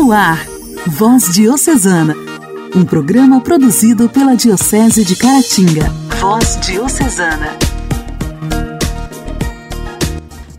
No ar, Voz Diocesana, um programa produzido pela Diocese de Caratinga. Voz Diocesana.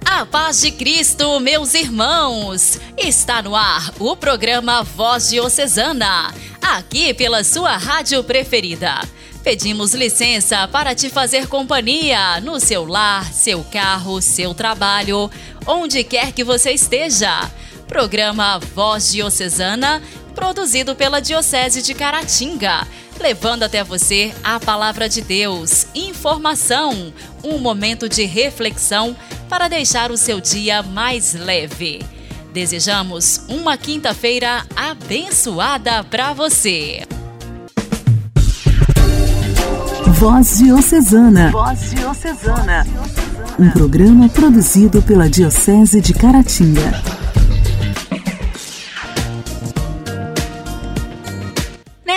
A paz de Cristo, meus irmãos! Está no ar o programa Voz Diocesana, aqui pela sua rádio preferida. Pedimos licença para te fazer companhia no seu lar, seu carro, seu trabalho, onde quer que você esteja. Programa Voz Diocesana, produzido pela Diocese de Caratinga, levando até você a palavra de Deus, informação, um momento de reflexão para deixar o seu dia mais leve. Desejamos uma quinta-feira abençoada para você. Voz Diocesana. Voz Diocesana. Um programa produzido pela Diocese de Caratinga.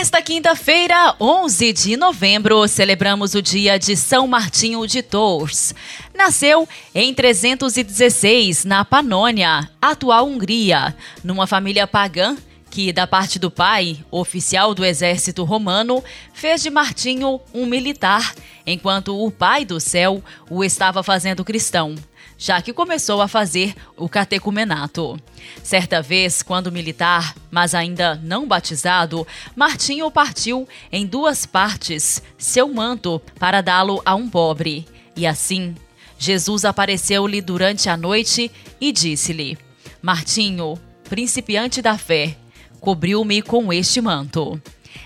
Nesta quinta-feira, 11 de novembro, celebramos o dia de São Martinho de Tours. Nasceu em 316, na Panônia, atual Hungria, numa família pagã que, da parte do pai, oficial do exército romano, fez de Martinho um militar, enquanto o pai do céu o estava fazendo cristão, já que começou a fazer o catecumenato. Certa vez, quando militar, mas ainda não batizado, Martinho partiu em duas partes seu manto para dá-lo a um pobre. E assim, Jesus apareceu-lhe durante a noite e disse-lhe: Martinho, principiante da fé, cobriu-me com este manto.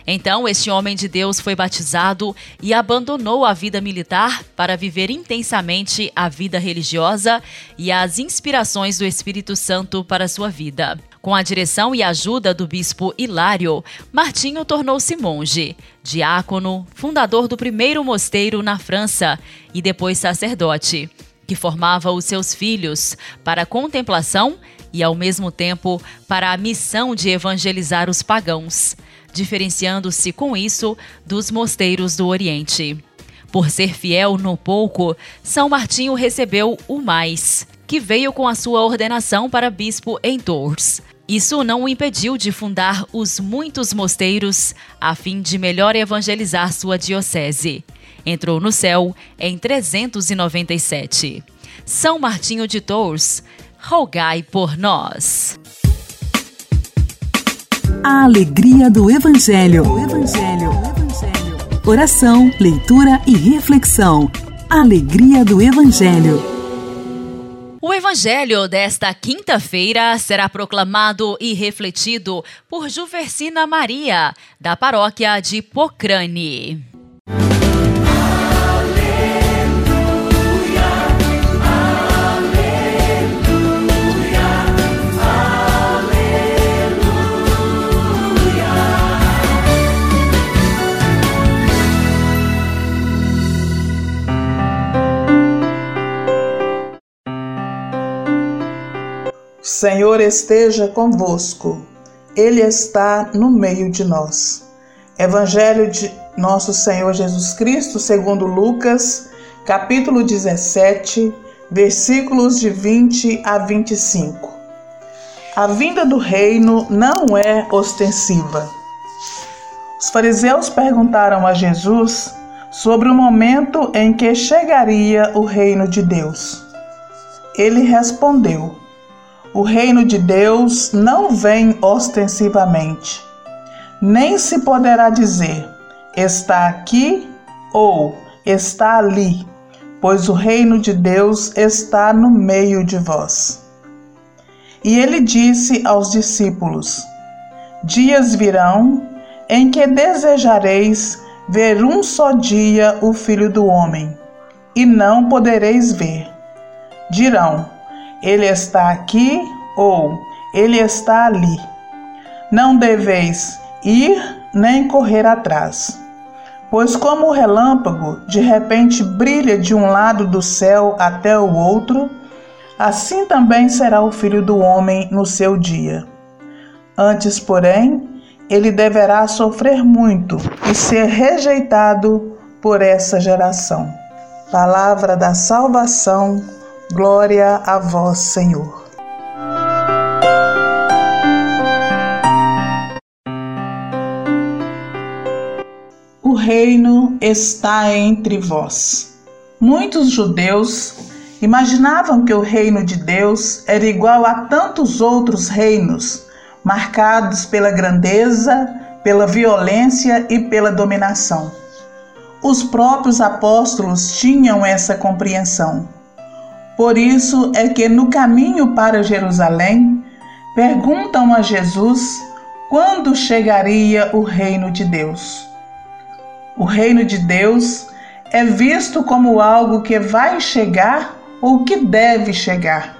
Então, este homem de Deus foi batizado e abandonou a vida militar para viver intensamente a vida religiosa e as inspirações do Espírito Santo para sua vida. Com a direção e ajuda do bispo Hilário, Martinho tornou-se monge, diácono, fundador do primeiro mosteiro na França e depois sacerdote, que formava os seus filhos para a contemplação e, ao mesmo tempo, para a missão de evangelizar os pagãos, diferenciando-se com isso dos mosteiros do Oriente. Por ser fiel no pouco, São Martinho recebeu o mais, que veio com a sua ordenação para bispo em Tours. Isso não o impediu de fundar os muitos mosteiros a fim de melhor evangelizar sua diocese. Entrou no céu em 397. São Martinho de Tours rogai por nós. A alegria do Evangelho. Evangelho. Oração, leitura e reflexão. Alegria do Evangelho. O Evangelho desta quinta-feira será proclamado e refletido por Juversina Maria, da paróquia de Pocrane. Senhor esteja convosco, Ele está no meio de nós. Evangelho de Nosso Senhor Jesus Cristo, segundo Lucas, capítulo 17, versículos de 20 a 25. A vinda do reino não é ostensiva. Os fariseus perguntaram a Jesus sobre o momento em que chegaria o reino de Deus. Ele respondeu: o reino de Deus não vem ostensivamente, nem se poderá dizer está aqui ou está ali, pois o reino de Deus está no meio de vós. E ele disse aos discípulos: Dias virão em que desejareis ver um só dia o Filho do Homem, e não podereis ver. Dirão: ele está aqui ou ele está ali. Não deveis ir nem correr atrás. Pois, como o relâmpago de repente brilha de um lado do céu até o outro, assim também será o filho do homem no seu dia. Antes, porém, ele deverá sofrer muito e ser rejeitado por essa geração. Palavra da salvação Glória a vós, Senhor. O reino está entre vós. Muitos judeus imaginavam que o reino de Deus era igual a tantos outros reinos, marcados pela grandeza, pela violência e pela dominação. Os próprios apóstolos tinham essa compreensão por isso é que no caminho para Jerusalém, perguntam a Jesus quando chegaria o reino de Deus. O reino de Deus é visto como algo que vai chegar ou que deve chegar.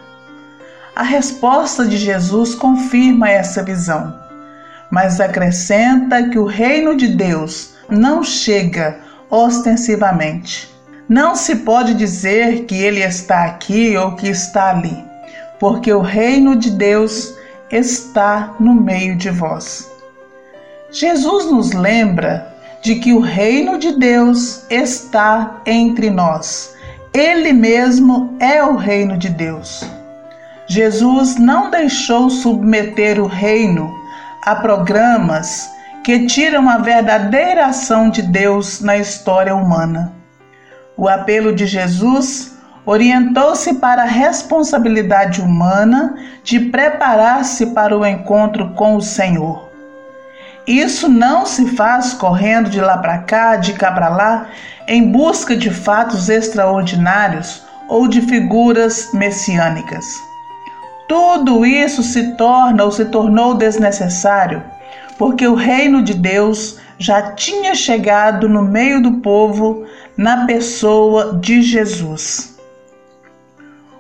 A resposta de Jesus confirma essa visão, mas acrescenta que o reino de Deus não chega ostensivamente. Não se pode dizer que ele está aqui ou que está ali, porque o reino de Deus está no meio de vós. Jesus nos lembra de que o reino de Deus está entre nós. Ele mesmo é o reino de Deus. Jesus não deixou submeter o reino a programas que tiram a verdadeira ação de Deus na história humana. O apelo de Jesus orientou-se para a responsabilidade humana de preparar-se para o encontro com o Senhor. Isso não se faz correndo de lá para cá, de cá para lá, em busca de fatos extraordinários ou de figuras messiânicas. Tudo isso se torna ou se tornou desnecessário, porque o reino de Deus já tinha chegado no meio do povo na pessoa de Jesus.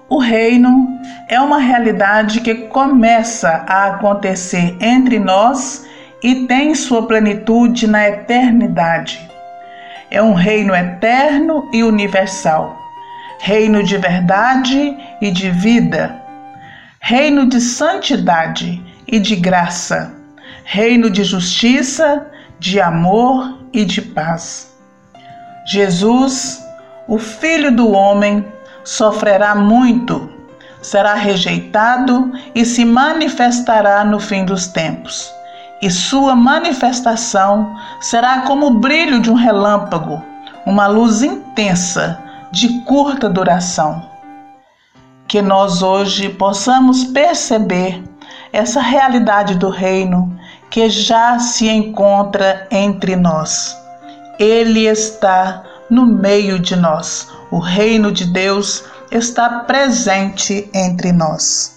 O reino é uma realidade que começa a acontecer entre nós e tem sua plenitude na eternidade. É um reino eterno e universal, reino de verdade e de vida, reino de santidade e de graça, reino de justiça, de amor e de paz. Jesus, o Filho do Homem, sofrerá muito, será rejeitado e se manifestará no fim dos tempos. E sua manifestação será como o brilho de um relâmpago, uma luz intensa, de curta duração. Que nós hoje possamos perceber essa realidade do reino que já se encontra entre nós. Ele está no meio de nós o reino de Deus está presente entre nós.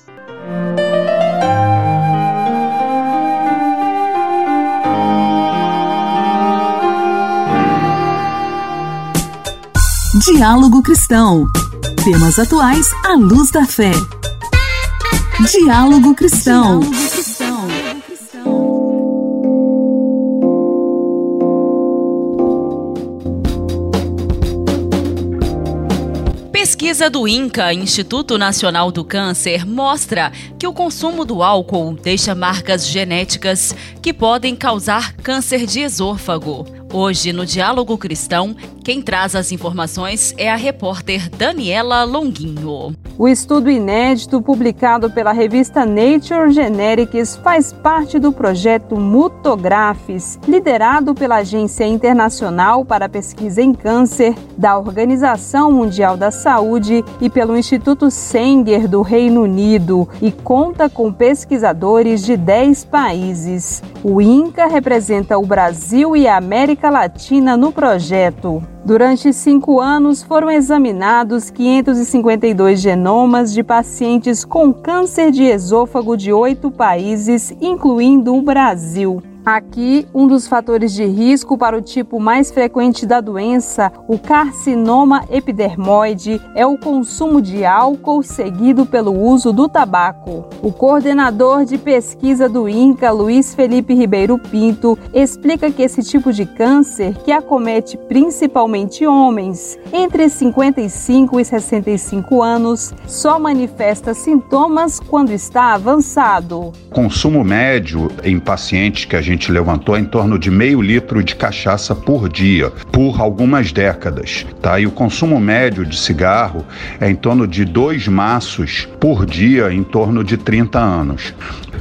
Diálogo Cristão. Temas atuais à luz da fé. Diálogo Cristão. Diálogo Pesquisa do INCA, Instituto Nacional do Câncer, mostra que o consumo do álcool deixa marcas genéticas que podem causar câncer de esôfago. Hoje, no Diálogo Cristão, quem traz as informações é a repórter Daniela Longuinho. O estudo inédito publicado pela revista Nature Genetics faz parte do projeto Mutografes, liderado pela Agência Internacional para a Pesquisa em Câncer da Organização Mundial da Saúde e pelo Instituto Sanger do Reino Unido e conta com pesquisadores de 10 países. O INCA representa o Brasil e a América Latina no projeto. Durante cinco anos foram examinados 552 genomas de pacientes com câncer de esôfago de oito países, incluindo o Brasil. Aqui, um dos fatores de risco para o tipo mais frequente da doença, o carcinoma epidermoide, é o consumo de álcool seguido pelo uso do tabaco. O coordenador de pesquisa do INCA, Luiz Felipe Ribeiro Pinto, explica que esse tipo de câncer, que acomete principalmente homens entre 55 e 65 anos, só manifesta sintomas quando está avançado. Consumo médio em pacientes que a gente gente levantou em torno de meio litro de cachaça por dia, por algumas décadas. Tá? E o consumo médio de cigarro é em torno de dois maços por dia, em torno de 30 anos.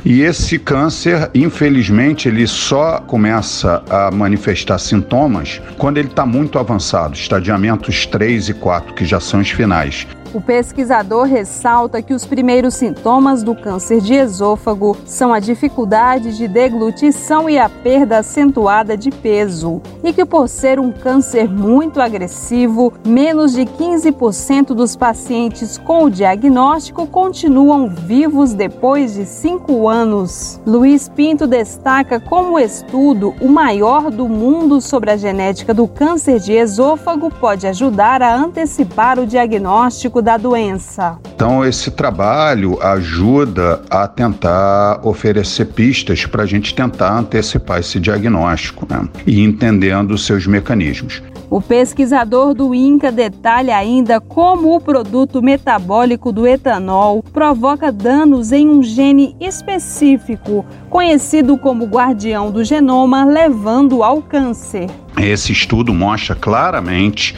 E esse câncer, infelizmente, ele só começa a manifestar sintomas quando ele está muito avançado, estadiamentos 3 e 4, que já são os finais. O pesquisador ressalta que os primeiros sintomas do câncer de esôfago são a dificuldade de deglutição e a perda acentuada de peso, e que, por ser um câncer muito agressivo, menos de 15% dos pacientes com o diagnóstico continuam vivos depois de cinco anos. Luiz Pinto destaca como estudo, o maior do mundo sobre a genética do câncer de esôfago, pode ajudar a antecipar o diagnóstico da doença. Então, esse trabalho ajuda a tentar oferecer pistas para a gente tentar antecipar esse diagnóstico né? e entendendo os seus mecanismos. O pesquisador do INCA detalha ainda como o produto metabólico do etanol provoca danos em um gene específico, conhecido como guardião do genoma, levando ao câncer. Esse estudo mostra claramente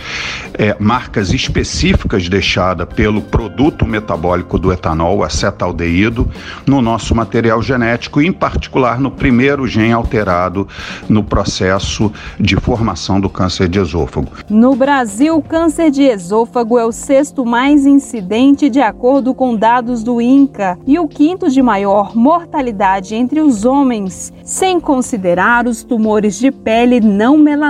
é, marcas específicas deixadas pelo produto metabólico do etanol, acetaldeído, no nosso material genético, em particular no primeiro gene alterado no processo de formação do câncer de esôfago. No Brasil, o câncer de esôfago é o sexto mais incidente de acordo com dados do INCA e o quinto de maior mortalidade entre os homens, sem considerar os tumores de pele não melanómicos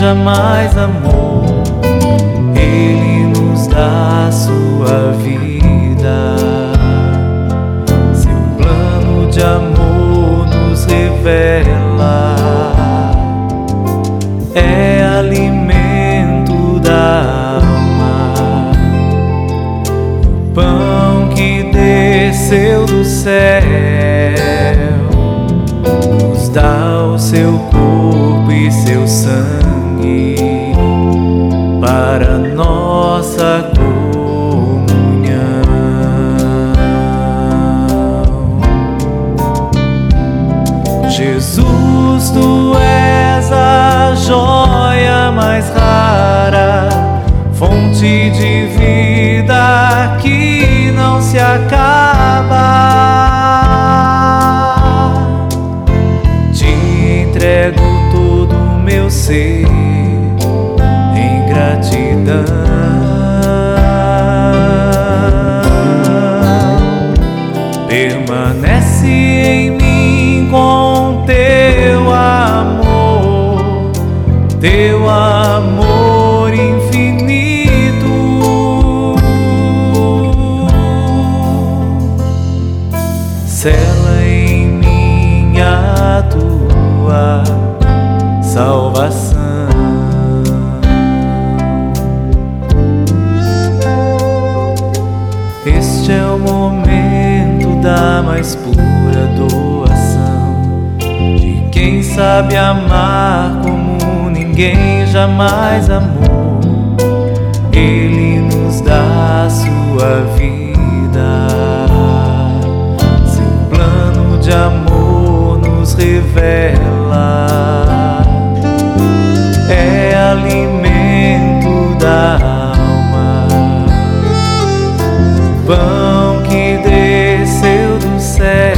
Jamais amou, Ele nos dá sua vida. Seu plano de amor nos revela, é alimento da alma, o pão que desceu céu, nos dá o seu corpo e seu sangue para nossa comunhão. Jesus, tu és a joia mais rara, fonte de vida que não se acaba. Meu ser gratidão. Salvação. da mais pura doação de quem sabe amar como ninguém jamais amou. Ele nos dá a sua vida, seu plano de amor nos revela. pão que desceu do céu,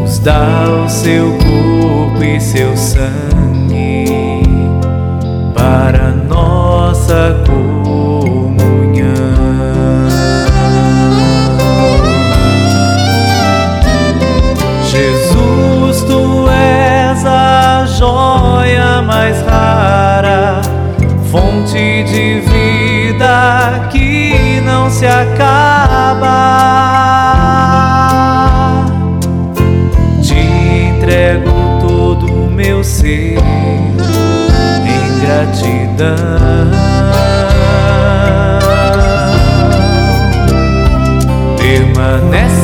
nos dá o seu corpo e seu sangue para nossa comunhão. Jesus, tu és a joia mais rara, fonte de vida não se acaba. ser em gratidão. Permanece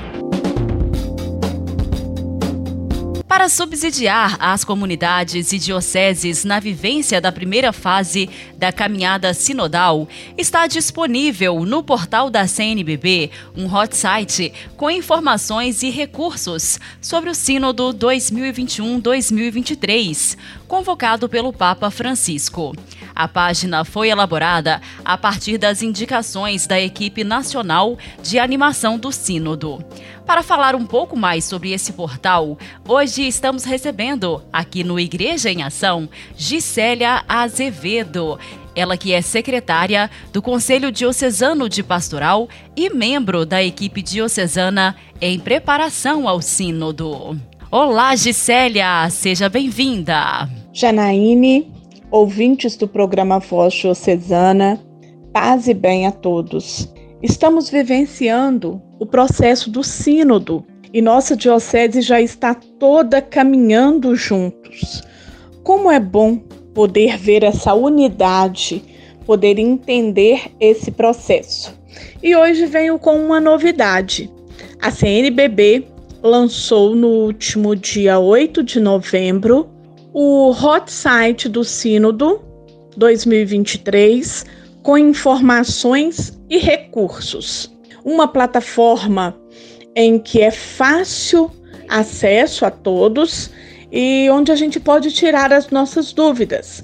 Para subsidiar as comunidades e dioceses na vivência da primeira fase da caminhada sinodal, está disponível no portal da CNBB um hot site com informações e recursos sobre o Sínodo 2021-2023, convocado pelo Papa Francisco. A página foi elaborada a partir das indicações da equipe nacional de animação do Sínodo. Para falar um pouco mais sobre esse portal, hoje estamos recebendo, aqui no Igreja em Ação, Gisélia Azevedo. Ela que é secretária do Conselho Diocesano de Pastoral e membro da equipe diocesana em preparação ao Sínodo. Olá, Gisélia, seja bem-vinda. Janaíne, ouvintes do programa Voz Diocesana, paz e bem a todos. Estamos vivenciando o processo do Sínodo e nossa Diocese já está toda caminhando juntos. Como é bom poder ver essa unidade, poder entender esse processo. E hoje venho com uma novidade. A CNBB lançou no último dia 8 de novembro o hot site do Sínodo 2023 com informações e recursos. Uma plataforma em que é fácil acesso a todos e onde a gente pode tirar as nossas dúvidas.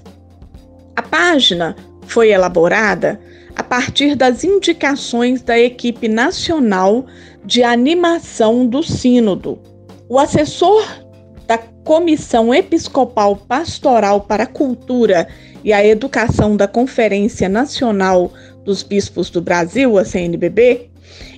A página foi elaborada a partir das indicações da equipe nacional de animação do Sínodo. O assessor Comissão Episcopal Pastoral para a Cultura e a Educação da Conferência Nacional dos Bispos do Brasil, a CNBB,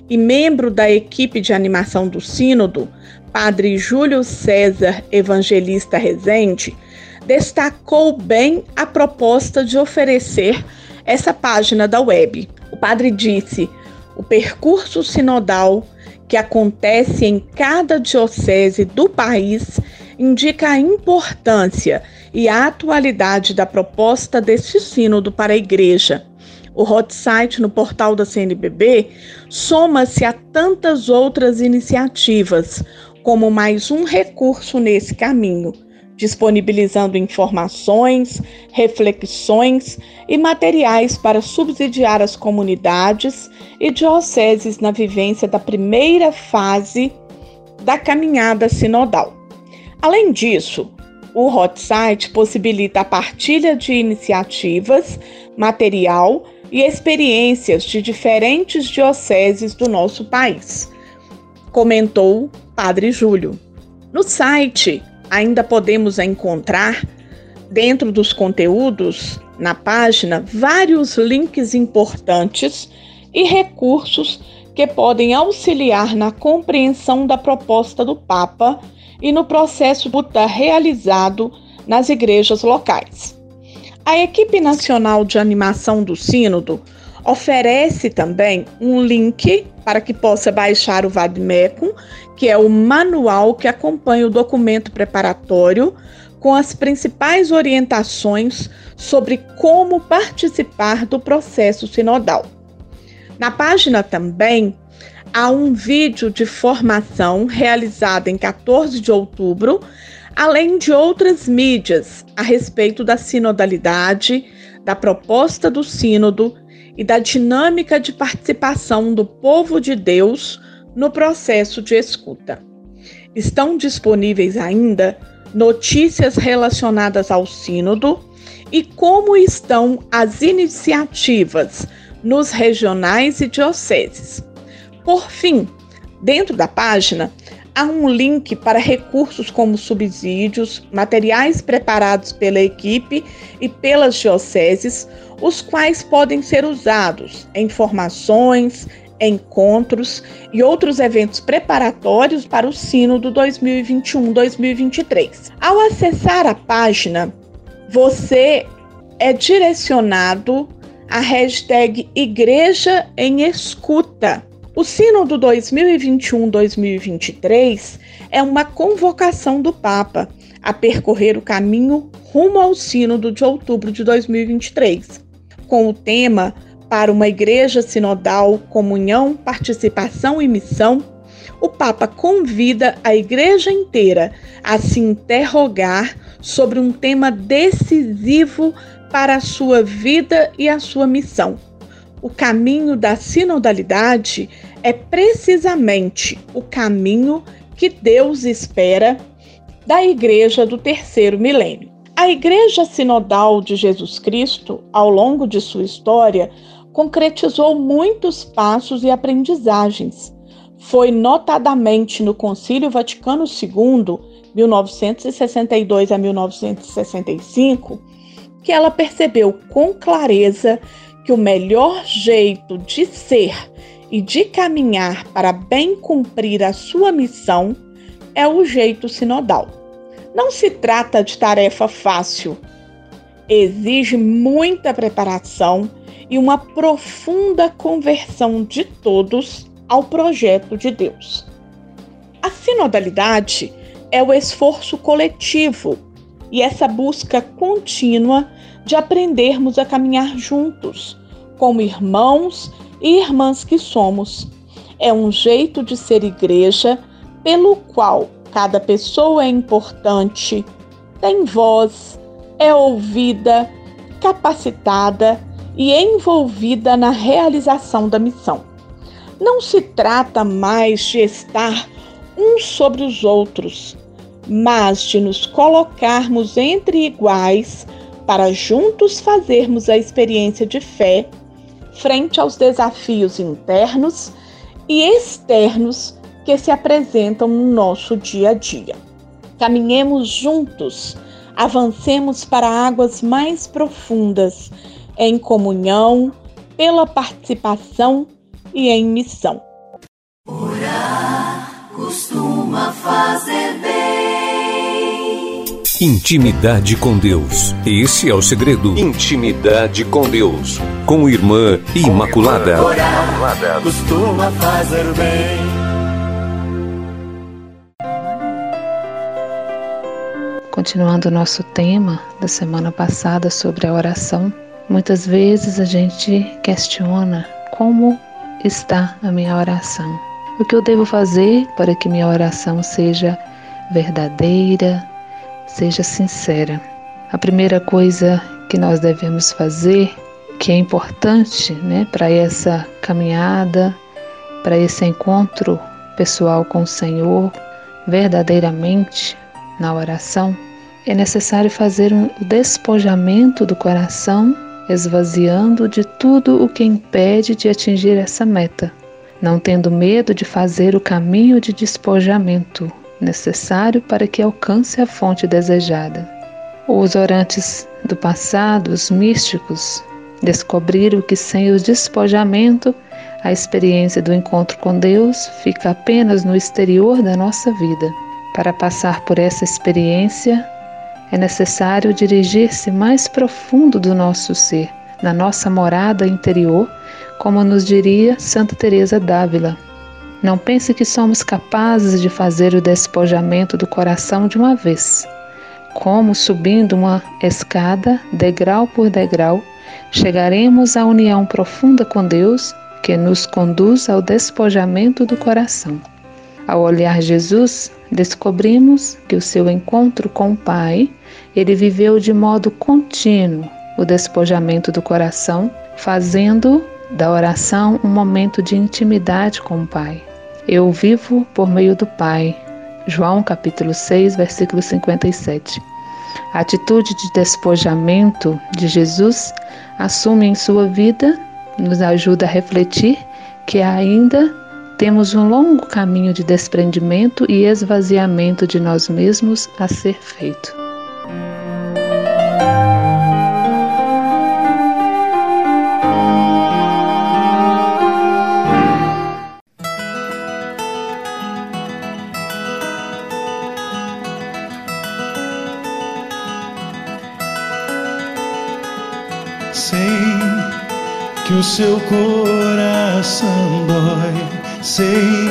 e membro da equipe de animação do Sínodo, Padre Júlio César Evangelista Rezende, destacou bem a proposta de oferecer essa página da web. O padre disse: o percurso sinodal que acontece em cada diocese do país indica a importância e a atualidade da proposta deste sínodo para a igreja. O hot site no portal da CNBB soma-se a tantas outras iniciativas, como mais um recurso nesse caminho, disponibilizando informações, reflexões e materiais para subsidiar as comunidades e dioceses na vivência da primeira fase da caminhada sinodal. Além disso, o hot site possibilita a partilha de iniciativas, material e experiências de diferentes dioceses do nosso país, comentou Padre Júlio. No site ainda podemos encontrar, dentro dos conteúdos, na página, vários links importantes e recursos que podem auxiliar na compreensão da proposta do Papa e no processo buta realizado nas igrejas locais. A equipe nacional de animação do Sínodo oferece também um link para que possa baixar o Vadmecum, que é o manual que acompanha o documento preparatório com as principais orientações sobre como participar do processo sinodal. Na página também há um vídeo de formação realizado em 14 de outubro além de outras mídias a respeito da sinodalidade, da proposta do Sínodo e da dinâmica de participação do povo de Deus no processo de escuta. Estão disponíveis ainda notícias relacionadas ao Sínodo e como estão as iniciativas nos regionais e dioceses. Por fim, dentro da página, há um link para recursos como subsídios, materiais preparados pela equipe e pelas dioceses, os quais podem ser usados em formações, encontros e outros eventos preparatórios para o Sínodo 2021-2023. Ao acessar a página, você é direcionado à hashtag Igreja em Escuta. O Sínodo 2021-2023 é uma convocação do Papa a percorrer o caminho rumo ao Sínodo de outubro de 2023, com o tema para uma igreja sinodal, comunhão, participação e missão, o Papa convida a igreja inteira a se interrogar sobre um tema decisivo para a sua vida e a sua missão. O caminho da sinodalidade é precisamente o caminho que Deus espera da igreja do terceiro milênio. A Igreja Sinodal de Jesus Cristo, ao longo de sua história, concretizou muitos passos e aprendizagens. Foi notadamente no Concílio Vaticano II, 1962 a 1965, que ela percebeu com clareza que o melhor jeito de ser e de caminhar para bem cumprir a sua missão é o jeito sinodal. Não se trata de tarefa fácil. Exige muita preparação e uma profunda conversão de todos ao projeto de Deus. A sinodalidade é o esforço coletivo e essa busca contínua de aprendermos a caminhar juntos, como irmãos e irmãs que somos. É um jeito de ser igreja pelo qual cada pessoa é importante, tem voz, é ouvida, capacitada e envolvida na realização da missão. Não se trata mais de estar uns sobre os outros, mas de nos colocarmos entre iguais para juntos fazermos a experiência de fé frente aos desafios internos e externos que se apresentam no nosso dia a dia. Caminhemos juntos, avancemos para águas mais profundas em comunhão, pela participação e em missão. Orar costuma fazer bem. Intimidade com Deus. Esse é o segredo. Intimidade com Deus. Com Irmã Imaculada. Orar costuma fazer bem. Continuando o nosso tema da semana passada sobre a oração, Muitas vezes a gente questiona como está a minha oração. O que eu devo fazer para que minha oração seja verdadeira, seja sincera? A primeira coisa que nós devemos fazer, que é importante né, para essa caminhada, para esse encontro pessoal com o Senhor, verdadeiramente na oração, é necessário fazer um despojamento do coração esvaziando de tudo o que impede de atingir essa meta, não tendo medo de fazer o caminho de despojamento necessário para que alcance a fonte desejada. Os orantes do passado, os místicos, descobriram que sem o despojamento, a experiência do encontro com Deus fica apenas no exterior da nossa vida. Para passar por essa experiência, é necessário dirigir-se mais profundo do nosso ser, na nossa morada interior, como nos diria Santa Teresa d'Ávila. Não pense que somos capazes de fazer o despojamento do coração de uma vez. Como subindo uma escada, degrau por degrau, chegaremos à união profunda com Deus que nos conduz ao despojamento do coração. Ao olhar Jesus, descobrimos que o seu encontro com o Pai, ele viveu de modo contínuo o despojamento do coração, fazendo da oração um momento de intimidade com o Pai. Eu vivo por meio do Pai. João capítulo 6, versículo 57. A atitude de despojamento de Jesus assume em sua vida, nos ajuda a refletir que ainda temos um longo caminho de desprendimento e esvaziamento de nós mesmos a ser feito. O seu coração dói. Sei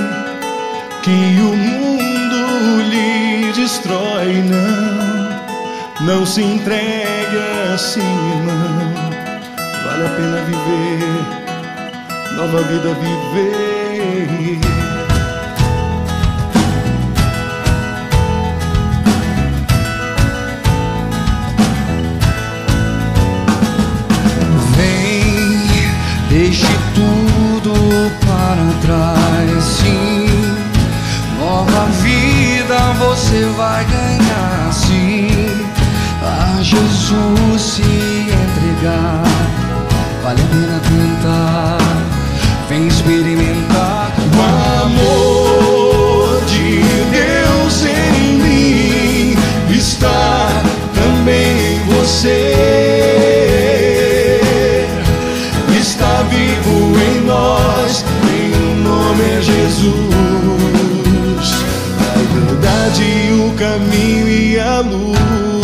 que o mundo lhe destrói. Não, não se entregue assim, irmão. Vale a pena viver, nova vida viver. Você vai ganhar, sim. A Jesus se entregar, vale a pena tentar. Vem experimentar o amor de Deus em mim. Está também em você. Caminho e a luz.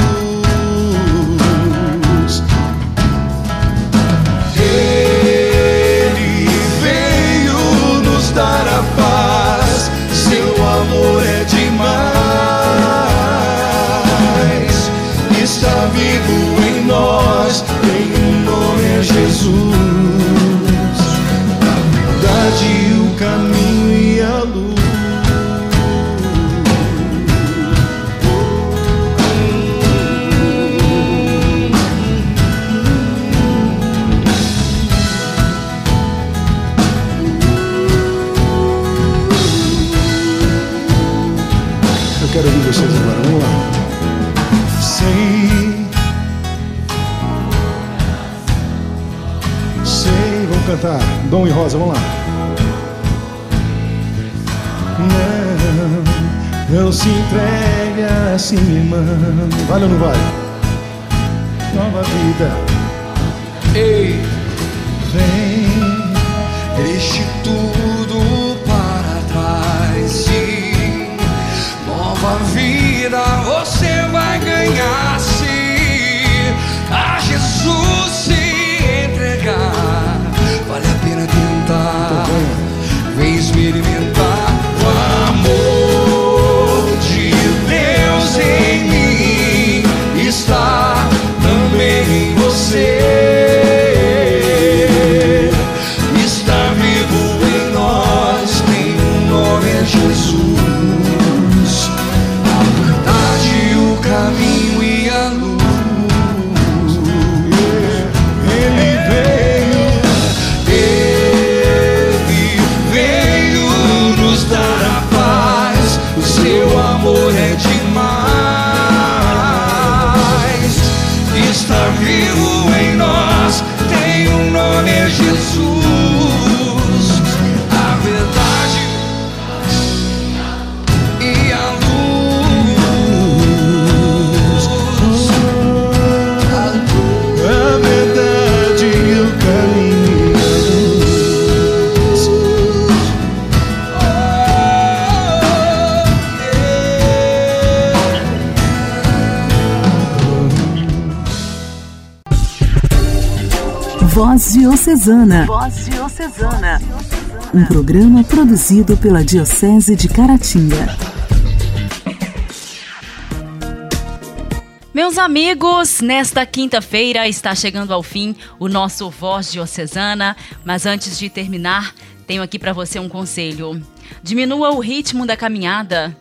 Cantar. Dom e Rosa, vamos lá. Não, não se entregue assim, irmã. Vale ou não vale? Nova vida. Ei, vem, deixe tudo para trás. Sim nova vida você vai ganhar se a Jesus Diocesana. Voz Diocesana. Um programa produzido pela Diocese de Caratinga. Meus amigos, nesta quinta-feira está chegando ao fim o nosso Voz Diocesana, mas antes de terminar, Tenho aqui para você um conselho. Diminua o ritmo da caminhada,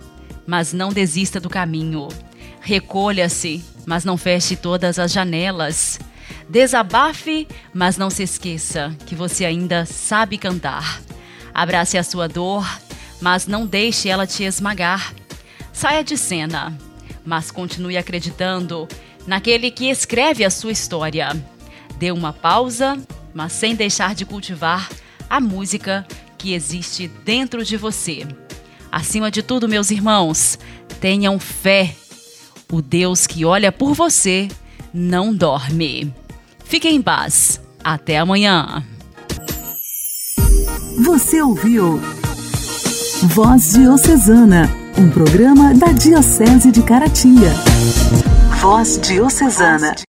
mas não desista do caminho. Recolha-se, mas não feche todas as janelas. Desabafe, mas não se esqueça que você ainda sabe cantar. Abrace a sua dor, mas não deixe ela te esmagar. Saia de cena, mas continue acreditando naquele que escreve a sua história. Dê uma pausa, mas sem deixar de cultivar a música que existe dentro de você. Acima de tudo, meus irmãos, tenham fé. O Deus que olha por você não dorme. Fiquem em paz. Até amanhã. Você ouviu Voz Diocesana, um programa da Diocese de Caratinga. Voz Diocesana.